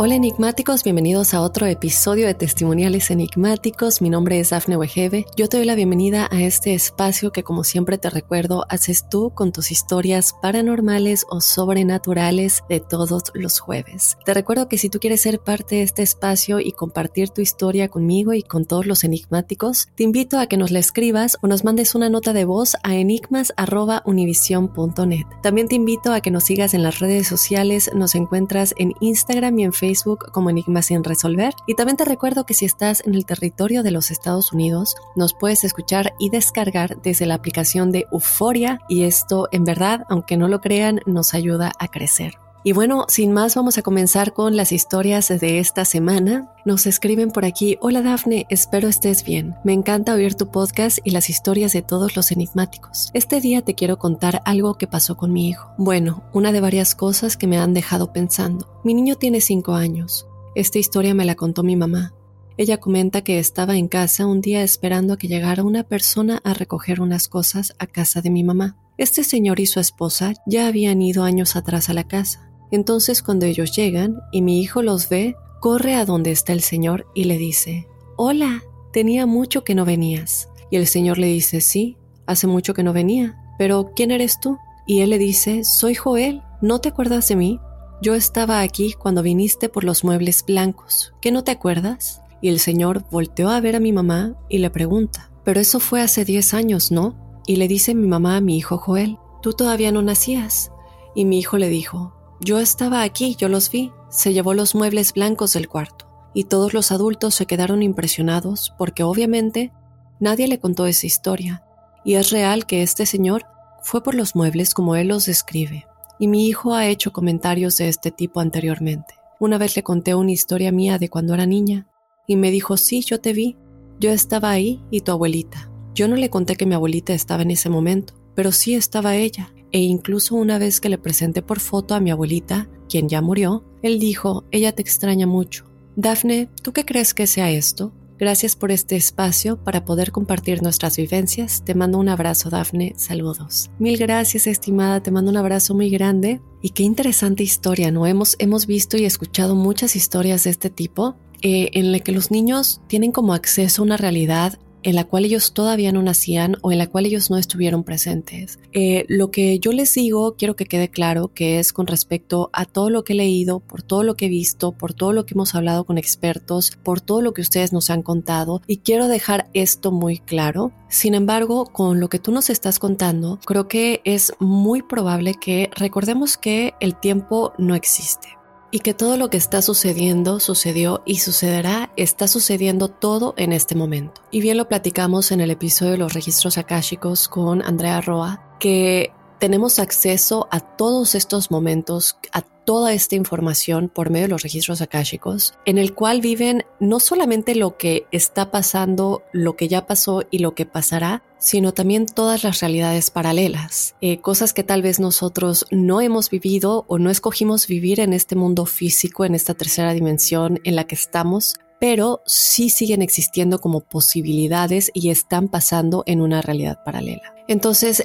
Hola enigmáticos, bienvenidos a otro episodio de Testimoniales Enigmáticos. Mi nombre es Dafne Wegebe. Yo te doy la bienvenida a este espacio que como siempre te recuerdo haces tú con tus historias paranormales o sobrenaturales de todos los jueves. Te recuerdo que si tú quieres ser parte de este espacio y compartir tu historia conmigo y con todos los enigmáticos, te invito a que nos la escribas o nos mandes una nota de voz a enigmas.univision.net. También te invito a que nos sigas en las redes sociales, nos encuentras en Instagram y en Facebook Facebook como Enigmas sin resolver. Y también te recuerdo que si estás en el territorio de los Estados Unidos, nos puedes escuchar y descargar desde la aplicación de Euforia y esto en verdad, aunque no lo crean, nos ayuda a crecer. Y bueno, sin más vamos a comenzar con las historias de esta semana. Nos escriben por aquí, hola Dafne, espero estés bien. Me encanta oír tu podcast y las historias de todos los enigmáticos. Este día te quiero contar algo que pasó con mi hijo. Bueno, una de varias cosas que me han dejado pensando. Mi niño tiene 5 años. Esta historia me la contó mi mamá. Ella comenta que estaba en casa un día esperando a que llegara una persona a recoger unas cosas a casa de mi mamá. Este señor y su esposa ya habían ido años atrás a la casa entonces cuando ellos llegan y mi hijo los ve, corre a donde está el Señor y le dice, Hola, tenía mucho que no venías. Y el Señor le dice, sí, hace mucho que no venía, pero ¿quién eres tú? Y él le dice, soy Joel, ¿no te acuerdas de mí? Yo estaba aquí cuando viniste por los muebles blancos, ¿qué no te acuerdas? Y el Señor volteó a ver a mi mamá y le pregunta, pero eso fue hace 10 años, ¿no? Y le dice mi mamá a mi hijo Joel, tú todavía no nacías. Y mi hijo le dijo, yo estaba aquí, yo los vi. Se llevó los muebles blancos del cuarto y todos los adultos se quedaron impresionados porque obviamente nadie le contó esa historia. Y es real que este señor fue por los muebles como él los describe. Y mi hijo ha hecho comentarios de este tipo anteriormente. Una vez le conté una historia mía de cuando era niña y me dijo, sí, yo te vi. Yo estaba ahí y tu abuelita. Yo no le conté que mi abuelita estaba en ese momento, pero sí estaba ella e incluso una vez que le presenté por foto a mi abuelita, quien ya murió, él dijo, ella te extraña mucho. Dafne, ¿tú qué crees que sea esto? Gracias por este espacio para poder compartir nuestras vivencias. Te mando un abrazo, Dafne. Saludos. Mil gracias, estimada. Te mando un abrazo muy grande. Y qué interesante historia, ¿no? Hemos, hemos visto y escuchado muchas historias de este tipo eh, en la que los niños tienen como acceso a una realidad en la cual ellos todavía no nacían o en la cual ellos no estuvieron presentes. Eh, lo que yo les digo, quiero que quede claro que es con respecto a todo lo que he leído, por todo lo que he visto, por todo lo que hemos hablado con expertos, por todo lo que ustedes nos han contado y quiero dejar esto muy claro. Sin embargo, con lo que tú nos estás contando, creo que es muy probable que recordemos que el tiempo no existe y que todo lo que está sucediendo sucedió y sucederá, está sucediendo todo en este momento. Y bien lo platicamos en el episodio de los registros akáshicos con Andrea Roa, que tenemos acceso a todos estos momentos, a toda esta información por medio de los registros akáshicos, en el cual viven no solamente lo que está pasando, lo que ya pasó y lo que pasará, sino también todas las realidades paralelas, eh, cosas que tal vez nosotros no hemos vivido o no escogimos vivir en este mundo físico, en esta tercera dimensión en la que estamos, pero sí siguen existiendo como posibilidades y están pasando en una realidad paralela. Entonces,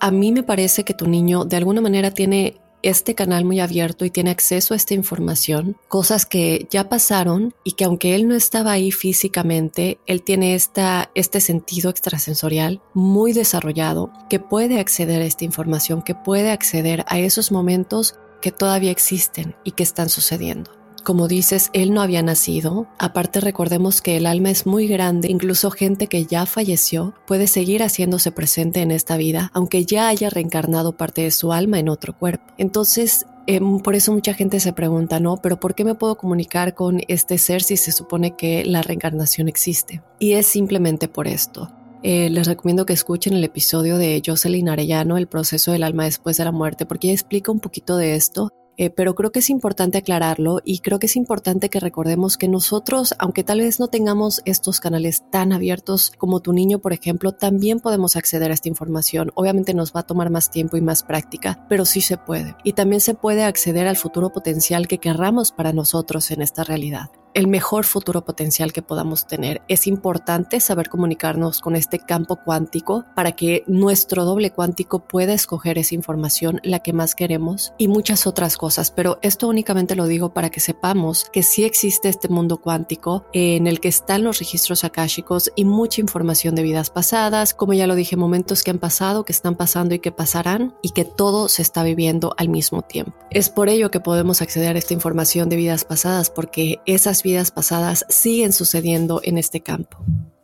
a mí me parece que tu niño de alguna manera tiene este canal muy abierto y tiene acceso a esta información, cosas que ya pasaron y que aunque él no estaba ahí físicamente, él tiene esta, este sentido extrasensorial muy desarrollado que puede acceder a esta información, que puede acceder a esos momentos que todavía existen y que están sucediendo. Como dices, él no había nacido. Aparte recordemos que el alma es muy grande, incluso gente que ya falleció puede seguir haciéndose presente en esta vida, aunque ya haya reencarnado parte de su alma en otro cuerpo. Entonces, em, por eso mucha gente se pregunta, ¿no? Pero ¿por qué me puedo comunicar con este ser si se supone que la reencarnación existe? Y es simplemente por esto. Eh, les recomiendo que escuchen el episodio de Jocelyn Arellano, El proceso del alma después de la muerte, porque ella explica un poquito de esto. Eh, pero creo que es importante aclararlo y creo que es importante que recordemos que nosotros, aunque tal vez no tengamos estos canales tan abiertos como tu niño, por ejemplo, también podemos acceder a esta información. Obviamente nos va a tomar más tiempo y más práctica, pero sí se puede. Y también se puede acceder al futuro potencial que querramos para nosotros en esta realidad el mejor futuro potencial que podamos tener. Es importante saber comunicarnos con este campo cuántico para que nuestro doble cuántico pueda escoger esa información, la que más queremos y muchas otras cosas. Pero esto únicamente lo digo para que sepamos que sí existe este mundo cuántico en el que están los registros akáshicos y mucha información de vidas pasadas, como ya lo dije, momentos que han pasado, que están pasando y que pasarán y que todo se está viviendo al mismo tiempo. Es por ello que podemos acceder a esta información de vidas pasadas porque esas vidas pasadas siguen sucediendo en este campo.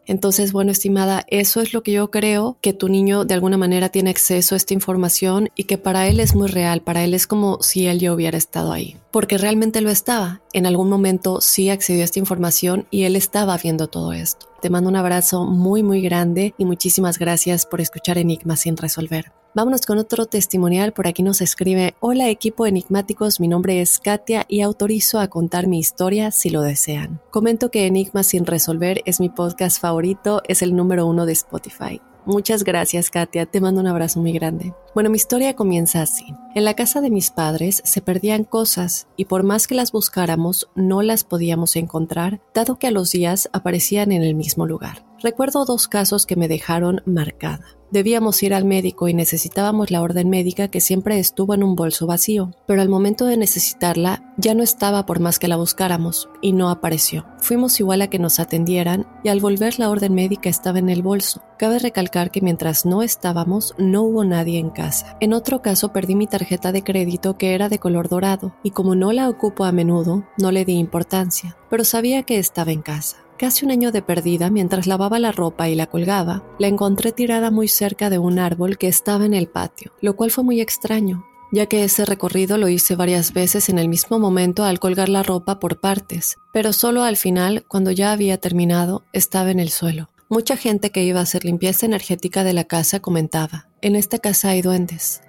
Entonces, bueno, estimada, eso es lo que yo creo, que tu niño de alguna manera tiene acceso a esta información y que para él es muy real, para él es como si él ya hubiera estado ahí, porque realmente lo estaba. En algún momento sí accedió a esta información y él estaba viendo todo esto. Te mando un abrazo muy, muy grande y muchísimas gracias por escuchar Enigma sin resolver. Vámonos con otro testimonial. Por aquí nos escribe, hola equipo enigmáticos, mi nombre es Katia y autorizo a contar mi historia si lo desean. Comento que Enigma sin resolver es mi podcast favorito, es el número uno de Spotify. Muchas gracias, Katia. Te mando un abrazo muy grande. Bueno, mi historia comienza así. En la casa de mis padres se perdían cosas y por más que las buscáramos, no las podíamos encontrar, dado que a los días aparecían en el mismo lugar. Recuerdo dos casos que me dejaron marcada. Debíamos ir al médico y necesitábamos la orden médica que siempre estuvo en un bolso vacío, pero al momento de necesitarla ya no estaba por más que la buscáramos y no apareció. Fuimos igual a que nos atendieran y al volver la orden médica estaba en el bolso. Cabe recalcar que mientras no estábamos no hubo nadie en casa. En otro caso perdí mi tarjeta de crédito que era de color dorado y como no la ocupo a menudo no le di importancia, pero sabía que estaba en casa. Casi un año de perdida, mientras lavaba la ropa y la colgaba, la encontré tirada muy cerca de un árbol que estaba en el patio, lo cual fue muy extraño, ya que ese recorrido lo hice varias veces en el mismo momento al colgar la ropa por partes, pero solo al final, cuando ya había terminado, estaba en el suelo. Mucha gente que iba a hacer limpieza energética de la casa comentaba, en esta casa hay duendes.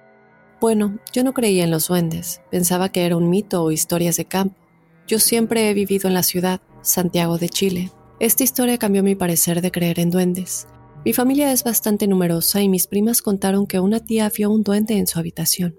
Bueno, yo no creía en los duendes, pensaba que era un mito o historias de campo. Yo siempre he vivido en la ciudad, Santiago de Chile. Esta historia cambió mi parecer de creer en duendes. Mi familia es bastante numerosa y mis primas contaron que una tía vio un duende en su habitación,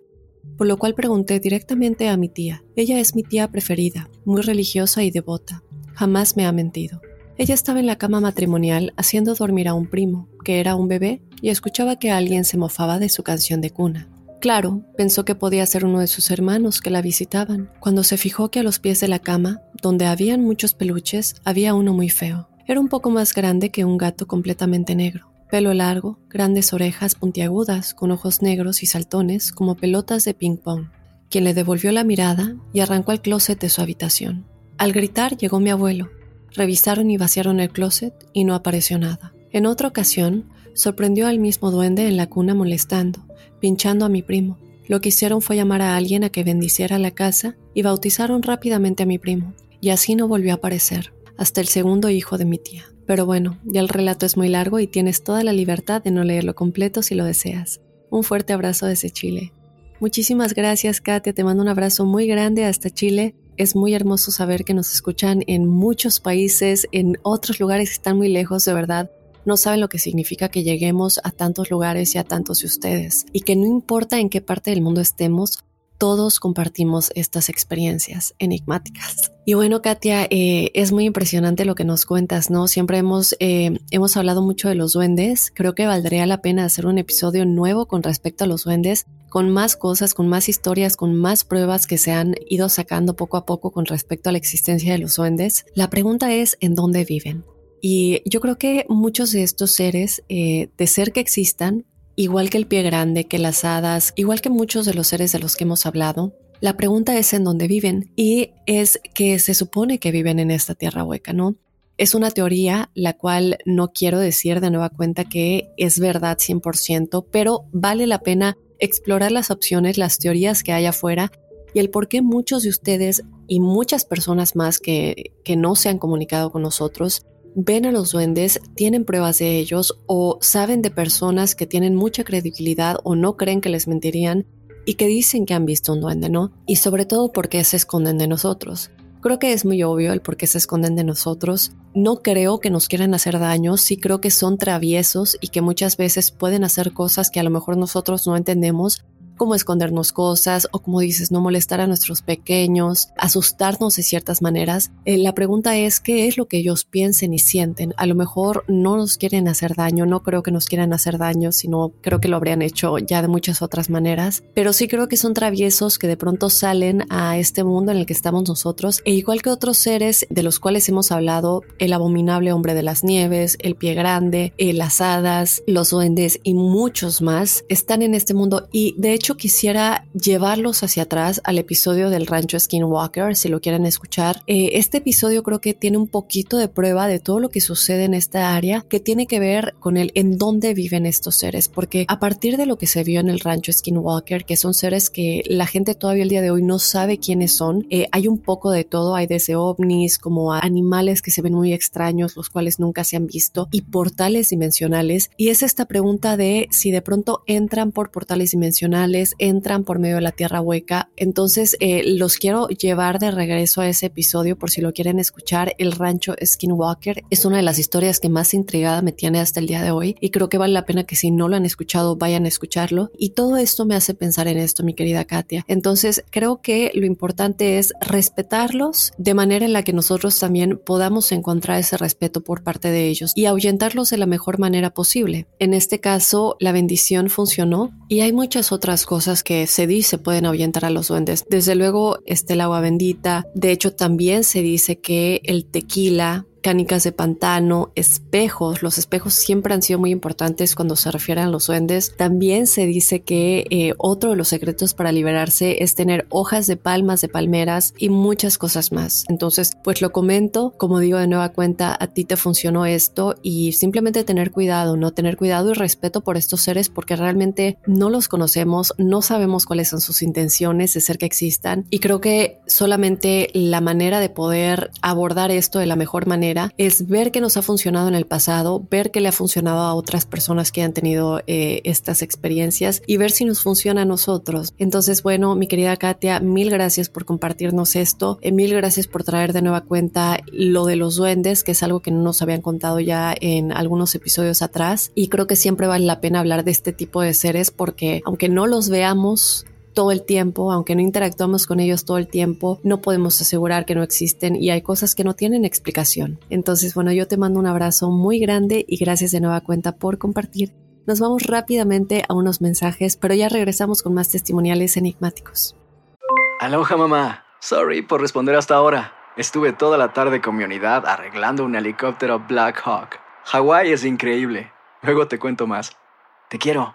por lo cual pregunté directamente a mi tía. Ella es mi tía preferida, muy religiosa y devota. Jamás me ha mentido. Ella estaba en la cama matrimonial haciendo dormir a un primo, que era un bebé, y escuchaba que alguien se mofaba de su canción de cuna. Claro, pensó que podía ser uno de sus hermanos que la visitaban, cuando se fijó que a los pies de la cama, donde habían muchos peluches, había uno muy feo. Era un poco más grande que un gato completamente negro. Pelo largo, grandes orejas puntiagudas, con ojos negros y saltones como pelotas de ping-pong. Quien le devolvió la mirada y arrancó al closet de su habitación. Al gritar llegó mi abuelo. Revisaron y vaciaron el closet y no apareció nada. En otra ocasión, sorprendió al mismo duende en la cuna molestando, pinchando a mi primo. Lo que hicieron fue llamar a alguien a que bendiciera la casa y bautizaron rápidamente a mi primo, y así no volvió a aparecer, hasta el segundo hijo de mi tía. Pero bueno, ya el relato es muy largo y tienes toda la libertad de no leerlo completo si lo deseas. Un fuerte abrazo desde Chile. Muchísimas gracias, Katia. Te mando un abrazo muy grande hasta Chile. Es muy hermoso saber que nos escuchan en muchos países, en otros lugares que están muy lejos, de verdad no saben lo que significa que lleguemos a tantos lugares y a tantos de ustedes. Y que no importa en qué parte del mundo estemos, todos compartimos estas experiencias enigmáticas. Y bueno, Katia, eh, es muy impresionante lo que nos cuentas, ¿no? Siempre hemos, eh, hemos hablado mucho de los duendes. Creo que valdría la pena hacer un episodio nuevo con respecto a los duendes, con más cosas, con más historias, con más pruebas que se han ido sacando poco a poco con respecto a la existencia de los duendes. La pregunta es, ¿en dónde viven? Y yo creo que muchos de estos seres, eh, de ser que existan, igual que el pie grande, que las hadas, igual que muchos de los seres de los que hemos hablado, La pregunta es en dónde viven y es que se supone que viven en esta tierra hueca, ¿no? Es una teoría la cual no quiero decir de nueva cuenta que es verdad 100%, pero vale la pena explorar las opciones, las teorías que hay afuera y el por qué muchos de ustedes y muchas personas más que, que no se han comunicado con nosotros ven a los duendes, tienen pruebas de ellos o saben de personas que tienen mucha credibilidad o no creen que les mentirían y que dicen que han visto un duende, ¿no? Y sobre todo por qué se esconden de nosotros. Creo que es muy obvio el por qué se esconden de nosotros. No creo que nos quieran hacer daño, sí creo que son traviesos y que muchas veces pueden hacer cosas que a lo mejor nosotros no entendemos, como escondernos cosas o como dices, no molestar a nuestros pequeños, asustarnos de ciertas maneras. Eh, la pregunta es qué es lo que ellos piensen y sienten. A lo mejor no nos quieren hacer daño, no creo que nos quieran hacer daño, sino creo que lo habrían hecho ya de muchas otras maneras, pero sí creo que son traviesos que de pronto salen a este mundo en el que estamos nosotros e igual que otros seres de los cuales hemos hablado, el abominable hombre de las nieves, el pie grande, eh, las hadas, los duendes y muchos más están en este mundo y de hecho quisiera llevarlos hacia atrás al episodio del rancho Skinwalker, si lo quieren escuchar. Eh, este episodio creo que tiene un poquito de prueba de todo lo que sucede en esta área que tiene que ver con el en dónde viven estos seres, porque a partir de lo que se vio en el rancho Skinwalker, que son seres que la gente todavía el día de hoy no sabe quiénes son, eh, hay un poco de todo, hay desde ovnis como animales que se ven muy extraños, los cuales nunca se han visto, y portales dimensionales. Y es esta pregunta de si de pronto entran por portales dimensionales, entran por medio de la tierra hueca. Entonces eh, los quiero llevar de regreso a ese episodio por si lo quieren escuchar. El rancho Skinwalker es una de las historias que más intrigada me tiene hasta el día de hoy y creo que vale la pena que si no lo han escuchado vayan a escucharlo. Y todo esto me hace pensar en esto, mi querida Katia. Entonces creo que lo importante es respetarlos de manera en la que nosotros también podamos encontrar ese respeto por parte de ellos y ahuyentarlos de la mejor manera posible. En este caso, la bendición funcionó y hay muchas otras cosas que se dice pueden ahuyentar a los duendes. Desde luego está el agua bendita. De hecho, también se dice que el tequila mecánicas de pantano, espejos. Los espejos siempre han sido muy importantes cuando se refieren a los duendes. También se dice que eh, otro de los secretos para liberarse es tener hojas de palmas, de palmeras y muchas cosas más. Entonces, pues lo comento, como digo de nueva cuenta, a ti te funcionó esto y simplemente tener cuidado, no tener cuidado y respeto por estos seres porque realmente no los conocemos, no sabemos cuáles son sus intenciones de ser que existan y creo que solamente la manera de poder abordar esto de la mejor manera es ver que nos ha funcionado en el pasado, ver que le ha funcionado a otras personas que han tenido eh, estas experiencias y ver si nos funciona a nosotros. Entonces, bueno, mi querida Katia, mil gracias por compartirnos esto, eh, mil gracias por traer de nueva cuenta lo de los duendes, que es algo que no nos habían contado ya en algunos episodios atrás y creo que siempre vale la pena hablar de este tipo de seres porque aunque no los veamos, todo el tiempo, aunque no interactuamos con ellos todo el tiempo, no podemos asegurar que no existen y hay cosas que no tienen explicación. Entonces, bueno, yo te mando un abrazo muy grande y gracias de nueva cuenta por compartir. Nos vamos rápidamente a unos mensajes, pero ya regresamos con más testimoniales enigmáticos. Aloha mamá, sorry por responder hasta ahora. Estuve toda la tarde con mi unidad arreglando un helicóptero Black Hawk. Hawái es increíble. Luego te cuento más. Te quiero.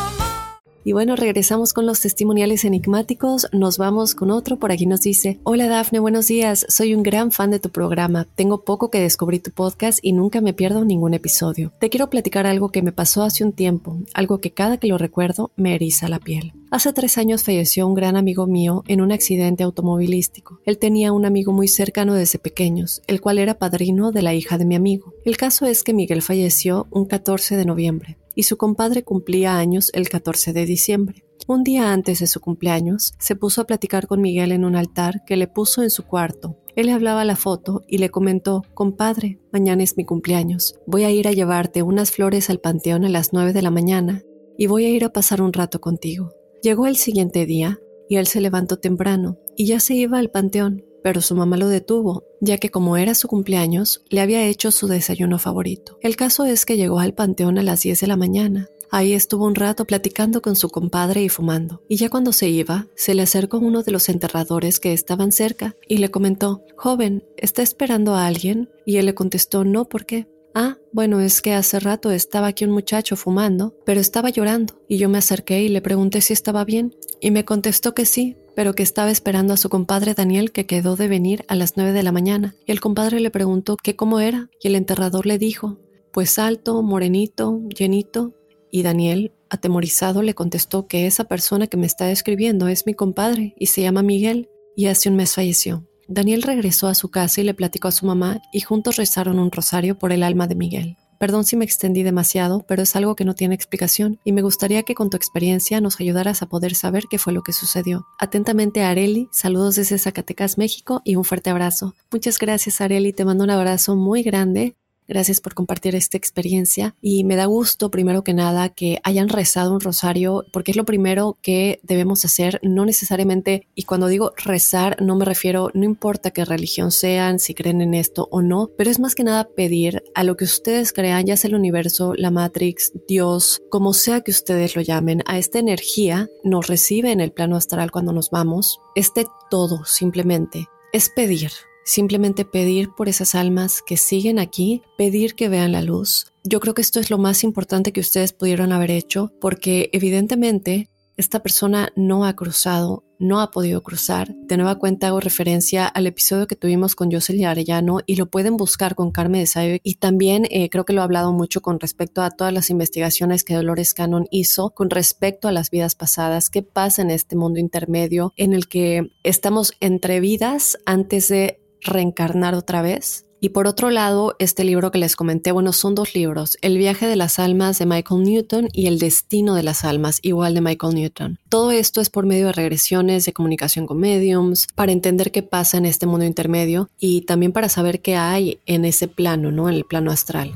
Y bueno, regresamos con los testimoniales enigmáticos. Nos vamos con otro. Por aquí nos dice, hola Dafne, buenos días. Soy un gran fan de tu programa. Tengo poco que descubrí tu podcast y nunca me pierdo ningún episodio. Te quiero platicar algo que me pasó hace un tiempo, algo que cada que lo recuerdo me eriza la piel. Hace tres años falleció un gran amigo mío en un accidente automovilístico. Él tenía un amigo muy cercano desde pequeños, el cual era padrino de la hija de mi amigo. El caso es que Miguel falleció un 14 de noviembre y su compadre cumplía años el 14 de diciembre. Un día antes de su cumpleaños, se puso a platicar con Miguel en un altar que le puso en su cuarto. Él le hablaba la foto y le comentó, compadre, mañana es mi cumpleaños. Voy a ir a llevarte unas flores al panteón a las 9 de la mañana y voy a ir a pasar un rato contigo. Llegó el siguiente día y él se levantó temprano y ya se iba al panteón, pero su mamá lo detuvo, ya que como era su cumpleaños, le había hecho su desayuno favorito. El caso es que llegó al panteón a las 10 de la mañana. Ahí estuvo un rato platicando con su compadre y fumando. Y ya cuando se iba, se le acercó uno de los enterradores que estaban cerca y le comentó, Joven, ¿está esperando a alguien? Y él le contestó, no, ¿por qué? Ah, bueno, es que hace rato estaba aquí un muchacho fumando, pero estaba llorando, y yo me acerqué y le pregunté si estaba bien, y me contestó que sí, pero que estaba esperando a su compadre Daniel que quedó de venir a las nueve de la mañana, y el compadre le preguntó qué cómo era, y el enterrador le dijo, pues alto, morenito, llenito, y Daniel, atemorizado, le contestó que esa persona que me está describiendo es mi compadre, y se llama Miguel, y hace un mes falleció. Daniel regresó a su casa y le platicó a su mamá y juntos rezaron un rosario por el alma de Miguel. Perdón si me extendí demasiado, pero es algo que no tiene explicación y me gustaría que con tu experiencia nos ayudaras a poder saber qué fue lo que sucedió. Atentamente Areli, saludos desde Zacatecas, México y un fuerte abrazo. Muchas gracias Areli, te mando un abrazo muy grande Gracias por compartir esta experiencia y me da gusto, primero que nada, que hayan rezado un rosario, porque es lo primero que debemos hacer, no necesariamente, y cuando digo rezar, no me refiero, no importa qué religión sean, si creen en esto o no, pero es más que nada pedir a lo que ustedes crean, ya sea el universo, la Matrix, Dios, como sea que ustedes lo llamen, a esta energía nos recibe en el plano astral cuando nos vamos, este todo simplemente es pedir simplemente pedir por esas almas que siguen aquí, pedir que vean la luz. Yo creo que esto es lo más importante que ustedes pudieron haber hecho porque evidentemente esta persona no ha cruzado, no ha podido cruzar. De nueva cuenta hago referencia al episodio que tuvimos con Jocelyn Arellano y lo pueden buscar con Carmen de Sayo. Y también eh, creo que lo he hablado mucho con respecto a todas las investigaciones que Dolores Cannon hizo con respecto a las vidas pasadas. ¿Qué pasa en este mundo intermedio en el que estamos entre vidas antes de reencarnar otra vez. Y por otro lado, este libro que les comenté, bueno, son dos libros, El viaje de las almas de Michael Newton y El destino de las almas, igual de Michael Newton. Todo esto es por medio de regresiones, de comunicación con mediums, para entender qué pasa en este mundo intermedio y también para saber qué hay en ese plano, ¿no? En el plano astral.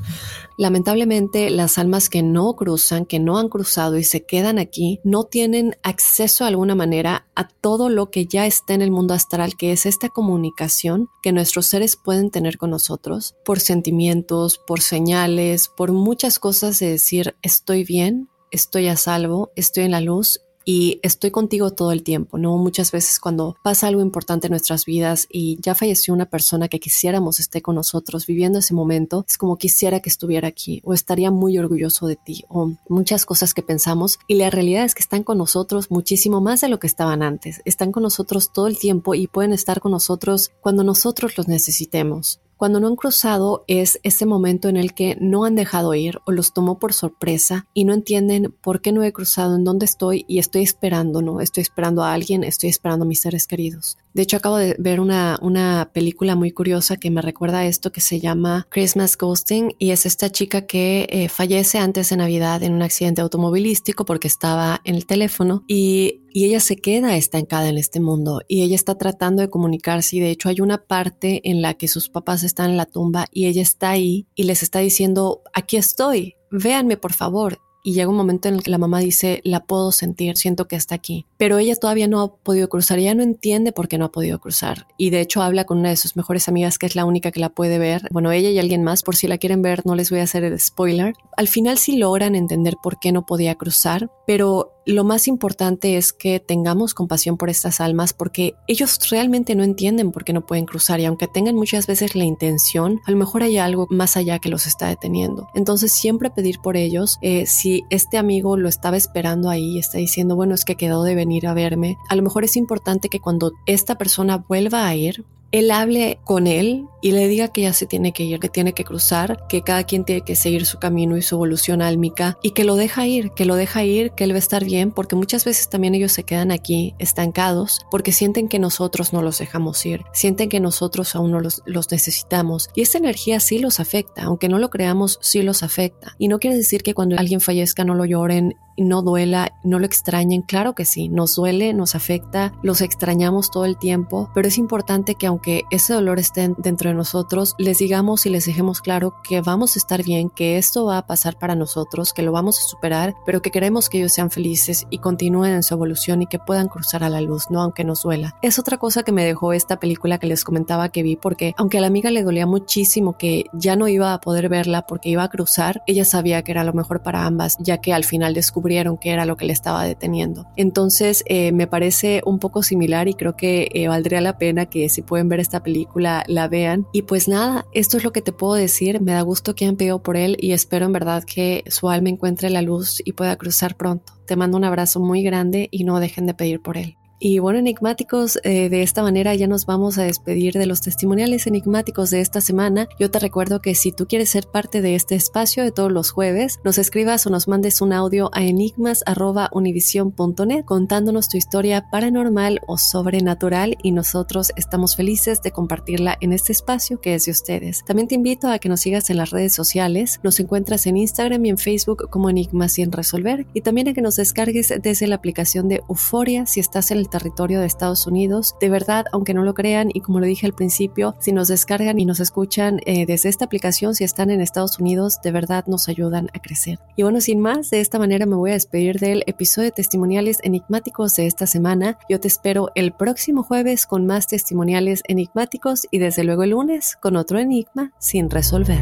Lamentablemente, las almas que no cruzan, que no han cruzado y se quedan aquí, no tienen acceso de alguna manera a todo lo que ya está en el mundo astral, que es esta comunicación que nuestros seres pueden tener con nosotros por sentimientos, por señales, por muchas cosas de decir estoy bien, estoy a salvo, estoy en la luz y estoy contigo todo el tiempo, ¿no? Muchas veces cuando pasa algo importante en nuestras vidas y ya falleció una persona que quisiéramos esté con nosotros viviendo ese momento, es como quisiera que estuviera aquí o estaría muy orgulloso de ti o muchas cosas que pensamos y la realidad es que están con nosotros muchísimo más de lo que estaban antes, están con nosotros todo el tiempo y pueden estar con nosotros cuando nosotros los necesitemos. Cuando no han cruzado es ese momento en el que no han dejado ir o los tomó por sorpresa y no entienden por qué no he cruzado, en dónde estoy y estoy esperando, ¿no? Estoy esperando a alguien, estoy esperando a mis seres queridos. De hecho, acabo de ver una, una película muy curiosa que me recuerda a esto que se llama Christmas Ghosting y es esta chica que eh, fallece antes de Navidad en un accidente automovilístico porque estaba en el teléfono y y ella se queda estancada en este mundo y ella está tratando de comunicarse y de hecho hay una parte en la que sus papás están en la tumba y ella está ahí y les está diciendo, aquí estoy, véanme por favor y llega un momento en el que la mamá dice, la puedo sentir, siento que está aquí. Pero ella todavía no ha podido cruzar, ella no entiende por qué no ha podido cruzar. Y de hecho habla con una de sus mejores amigas, que es la única que la puede ver. Bueno, ella y alguien más, por si la quieren ver, no les voy a hacer el spoiler. Al final sí logran entender por qué no podía cruzar, pero lo más importante es que tengamos compasión por estas almas porque ellos realmente no entienden por qué no pueden cruzar y aunque tengan muchas veces la intención, a lo mejor hay algo más allá que los está deteniendo. Entonces siempre pedir por ellos, eh, si este amigo lo estaba esperando ahí y está diciendo, bueno, es que quedó de venir a verme, a lo mejor es importante que cuando esta persona vuelva a ir, él hable con él y le diga que ya se tiene que ir, que tiene que cruzar, que cada quien tiene que seguir su camino y su evolución álmica y que lo deja ir, que lo deja ir, que él va a estar bien, porque muchas veces también ellos se quedan aquí estancados porque sienten que nosotros no los dejamos ir, sienten que nosotros aún no los, los necesitamos y esa energía sí los afecta, aunque no lo creamos, sí los afecta. Y no quiere decir que cuando alguien fallezca no lo lloren no duela, no lo extrañen, claro que sí, nos duele, nos afecta, los extrañamos todo el tiempo, pero es importante que aunque ese dolor esté dentro de nosotros, les digamos y les dejemos claro que vamos a estar bien, que esto va a pasar para nosotros, que lo vamos a superar, pero que queremos que ellos sean felices y continúen en su evolución y que puedan cruzar a la luz, no aunque nos duela. Es otra cosa que me dejó esta película que les comentaba que vi, porque aunque a la amiga le dolía muchísimo que ya no iba a poder verla porque iba a cruzar, ella sabía que era lo mejor para ambas, ya que al final descubrió que era lo que le estaba deteniendo. Entonces eh, me parece un poco similar y creo que eh, valdría la pena que si pueden ver esta película la vean. Y pues nada, esto es lo que te puedo decir. Me da gusto que han pedido por él y espero en verdad que su alma encuentre la luz y pueda cruzar pronto. Te mando un abrazo muy grande y no dejen de pedir por él. Y bueno, enigmáticos, eh, de esta manera ya nos vamos a despedir de los testimoniales enigmáticos de esta semana. Yo te recuerdo que si tú quieres ser parte de este espacio de todos los jueves, nos escribas o nos mandes un audio a enigmas.univision.net contándonos tu historia paranormal o sobrenatural y nosotros estamos felices de compartirla en este espacio que es de ustedes. También te invito a que nos sigas en las redes sociales. Nos encuentras en Instagram y en Facebook como Enigmas sin resolver y también a que nos descargues desde la aplicación de Euforia si estás en territorio de Estados Unidos. De verdad, aunque no lo crean y como lo dije al principio, si nos descargan y nos escuchan eh, desde esta aplicación, si están en Estados Unidos, de verdad nos ayudan a crecer. Y bueno, sin más, de esta manera me voy a despedir del episodio de testimoniales enigmáticos de esta semana. Yo te espero el próximo jueves con más testimoniales enigmáticos y desde luego el lunes con otro enigma sin resolver.